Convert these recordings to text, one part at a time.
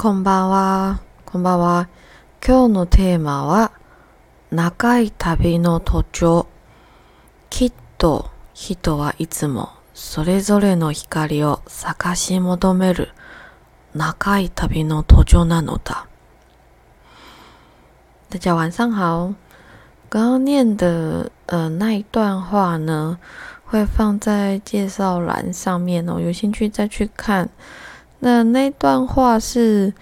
こんばんは。こんばんは。今日のテーマは長い旅の途上。きっと人はいつもそれぞれの光を探し求める長い旅の途上なのだ。大家晚上好。刚刚念的呃那一段话呢，会放在介绍栏上面哦，有兴趣再去看。那那段话是，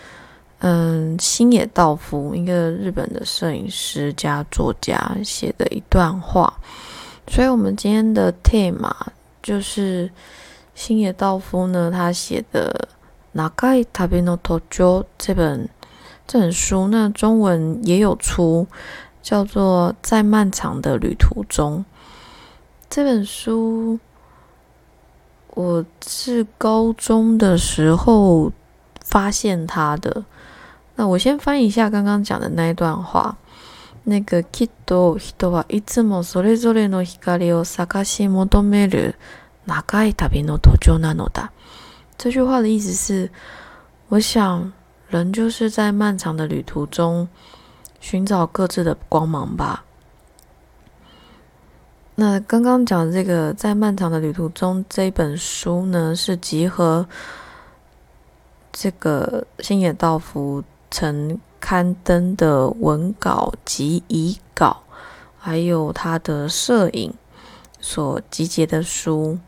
嗯，星野道夫，一个日本的摄影师加作家写的一段话。所以，我们今天的 tema 就是星野道夫呢，他写的《Nagai Tabino Tojo》这本这本书，那中文也有出，叫做《在漫长的旅途中》这本书。我是高中的时候发现他的。那我先翻译一下刚刚讲的那一段话。那个“きっと人はいつもそれぞれの光を探し求める長い旅の途中なのだ。”这句话的意思是，我想人就是在漫长的旅途中寻找各自的光芒吧。 那刚刚讲的这个在漫长的旅途中这本书呢，是集合这个星野道夫曾刊登的文稿及遗稿，还有他的摄影所集结的书。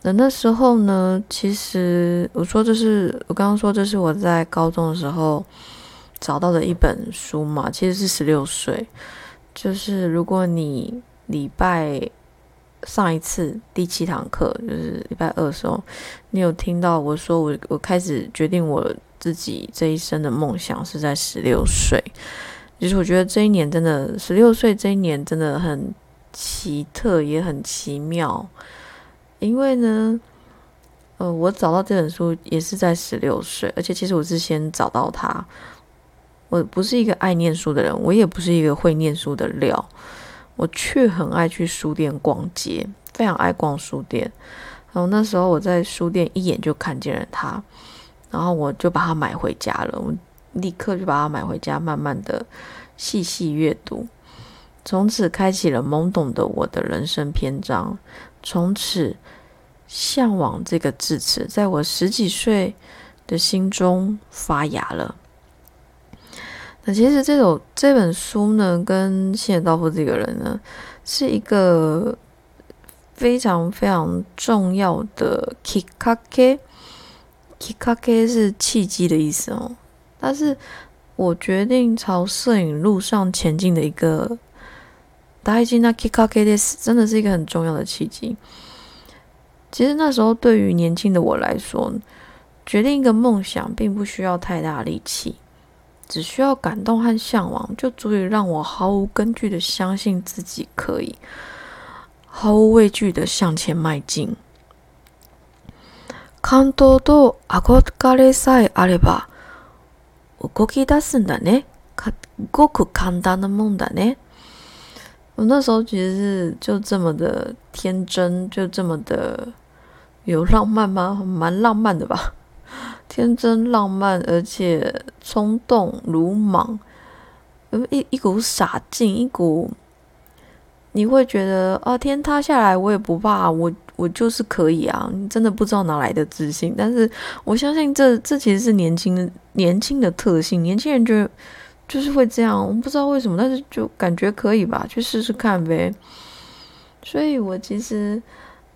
那那时候呢，其实我说这是我刚刚说这是我在高中的时候找到的一本书嘛，其实是十六岁，就是如果你。礼拜上一次第七堂课就是礼拜二的时候，你有听到我说我我开始决定我自己这一生的梦想是在十六岁。其实我觉得这一年真的十六岁这一年真的很奇特也很奇妙，因为呢，呃，我找到这本书也是在十六岁，而且其实我是先找到它。我不是一个爱念书的人，我也不是一个会念书的料。我却很爱去书店逛街，非常爱逛书店。然后那时候我在书店一眼就看见了它，然后我就把它买回家了。我立刻就把它买回家，慢慢的细细阅读，从此开启了懵懂的我的人生篇章。从此，向往这个字词在我十几岁的心中发芽了。那其实这首这本书呢，跟谢道夫这个人呢，是一个非常非常重要的 kikake，kikake 是契机的意思哦。但是我决定朝摄影路上前进的一个大事那 kikake 的真的是一个很重要的契机。其实那时候对于年轻的我来说，决定一个梦想并不需要太大力气。只需要感动和向往，就足以让我毫无根据的相信自己可以毫無畏惧的向前迈进。感動と憧れさえあれば動き出すんだね。ごく簡単なもんだね。我那时候其实是就这么的天真，就这么的有浪漫吗？蛮浪漫的吧。 天真浪漫，而且冲动、鲁莽，一一股傻劲，一股你会觉得啊，天塌下来我也不怕，我我就是可以啊！你真的不知道哪来的自信，但是我相信这这其实是年轻年轻的特性，年轻人就就是会这样，我不知道为什么，但是就感觉可以吧，去试试看呗。所以我其实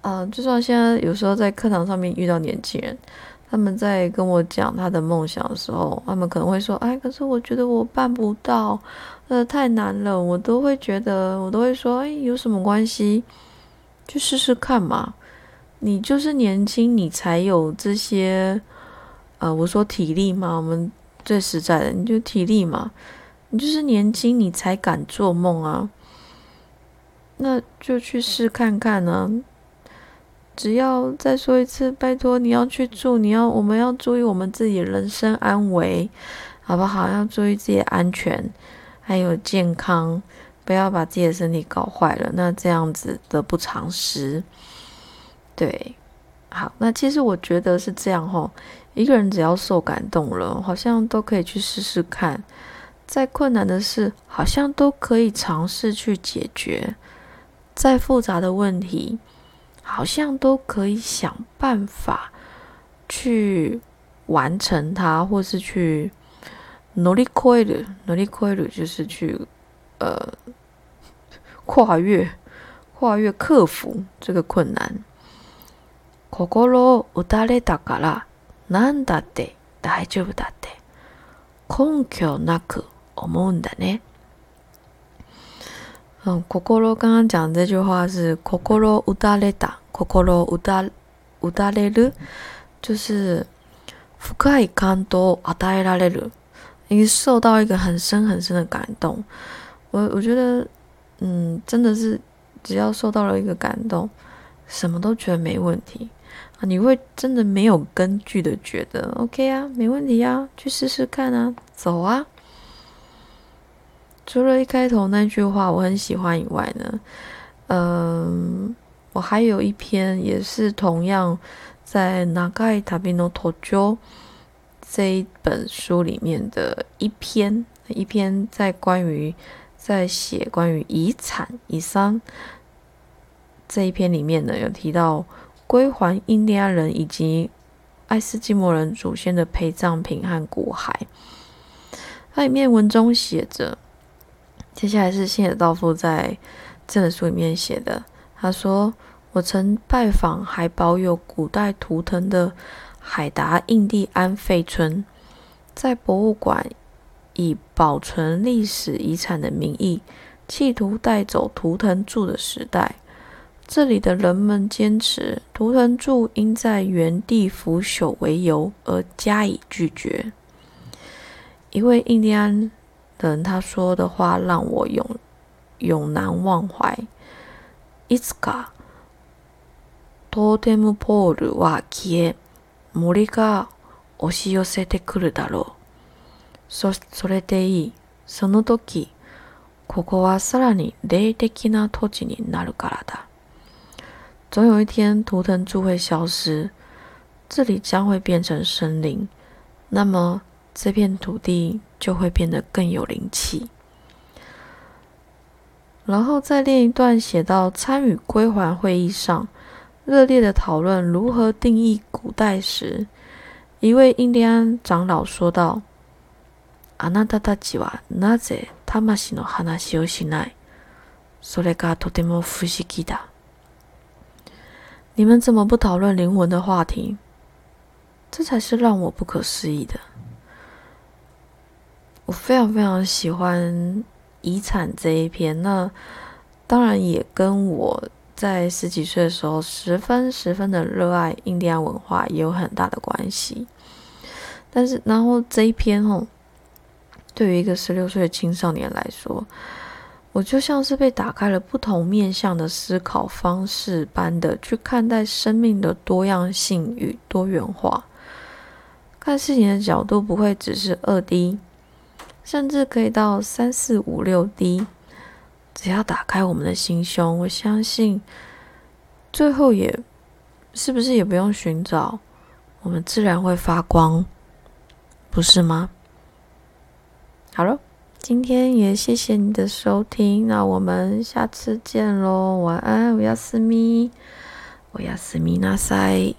啊，就算现在有时候在课堂上面遇到年轻人。他们在跟我讲他的梦想的时候，他们可能会说：“哎，可是我觉得我办不到，呃，太难了。”我都会觉得，我都会说：“哎，有什么关系？去试试看嘛。你就是年轻，你才有这些，呃，我说体力嘛，我们最实在的，你就体力嘛，你就是年轻，你才敢做梦啊。那就去试看看呢。”只要再说一次，拜托你要去住，你要我们要注意我们自己人身安危，好不好？要注意自己的安全，还有健康，不要把自己的身体搞坏了。那这样子得不偿失。对，好，那其实我觉得是这样吼，一个人只要受感动了，好像都可以去试试看。再困难的事，好像都可以尝试去解决；再复杂的问题，好像都可以想办法去完成它，或是去努力亏的，努力亏的，就是去呃跨越、跨越、克服这个困难。心を打たれたから、なんだって大丈夫だって、根拠なく。思うんだね。 嗯，心刚刚讲这句话是心打たれた，心打打たれる，就是深い感動を与えられる，你受到一个很深很深的感动。我我觉得，嗯，真的是只要受到了一个感动，什么都觉得没问题啊！你会真的没有根据的觉得 OK 啊，没问题啊，去试试看啊，走啊！ 除了一开头那句话我很喜欢以外呢，嗯，我还有一篇也是同样在《Nagai Tabino Tojo》这一本书里面的一篇，一篇在关于在写关于遗产遗産这一篇里面呢，有提到归还印第安人以及爱斯基摩人祖先的陪葬品和骨骸，它里面文中写着。接下来是新野道夫在这本书里面写的。他说：“我曾拜访还保有古代图腾的海达印第安废村，在博物馆以保存历史遗产的名义，企图带走图腾柱的时代。这里的人们坚持图腾柱应在原地腐朽为由而加以拒绝。”一位印第安。等他说的话让我永永难忘怀。いつかトーテムポールは消え、森が押し寄せてくるだろう。そ、それでいい。その時、ここはさらに霊的な土地になるからだ。总有一天，图腾柱会消失，这里将会变成森林。那么， 这片土地。就会变得更有灵气。然后再练一段，写到参与归还会议上，热烈的讨论如何定义古代时，一位印第安长老说道：“あなたたちはなぜ魂の話をしない？それがとても不思議だ。你们怎么不讨论灵魂的话题？这才是让我不可思议的。” 我非常非常喜欢遗产这一篇，那当然也跟我在十几岁的时候十分十分的热爱印第安文化也有很大的关系。但是，然后这一篇哦，对于一个十六岁的青少年来说，我就像是被打开了不同面向的思考方式般的去看待生命的多样性与多元化，看事情的角度不会只是二 D。甚至可以到三四五六 D，只要打开我们的心胸，我相信最后也是不是也不用寻找，我们自然会发光，不是吗？好了，今天也谢谢你的收听，那我们下次见喽，晚安，我要思密，我要思密那塞。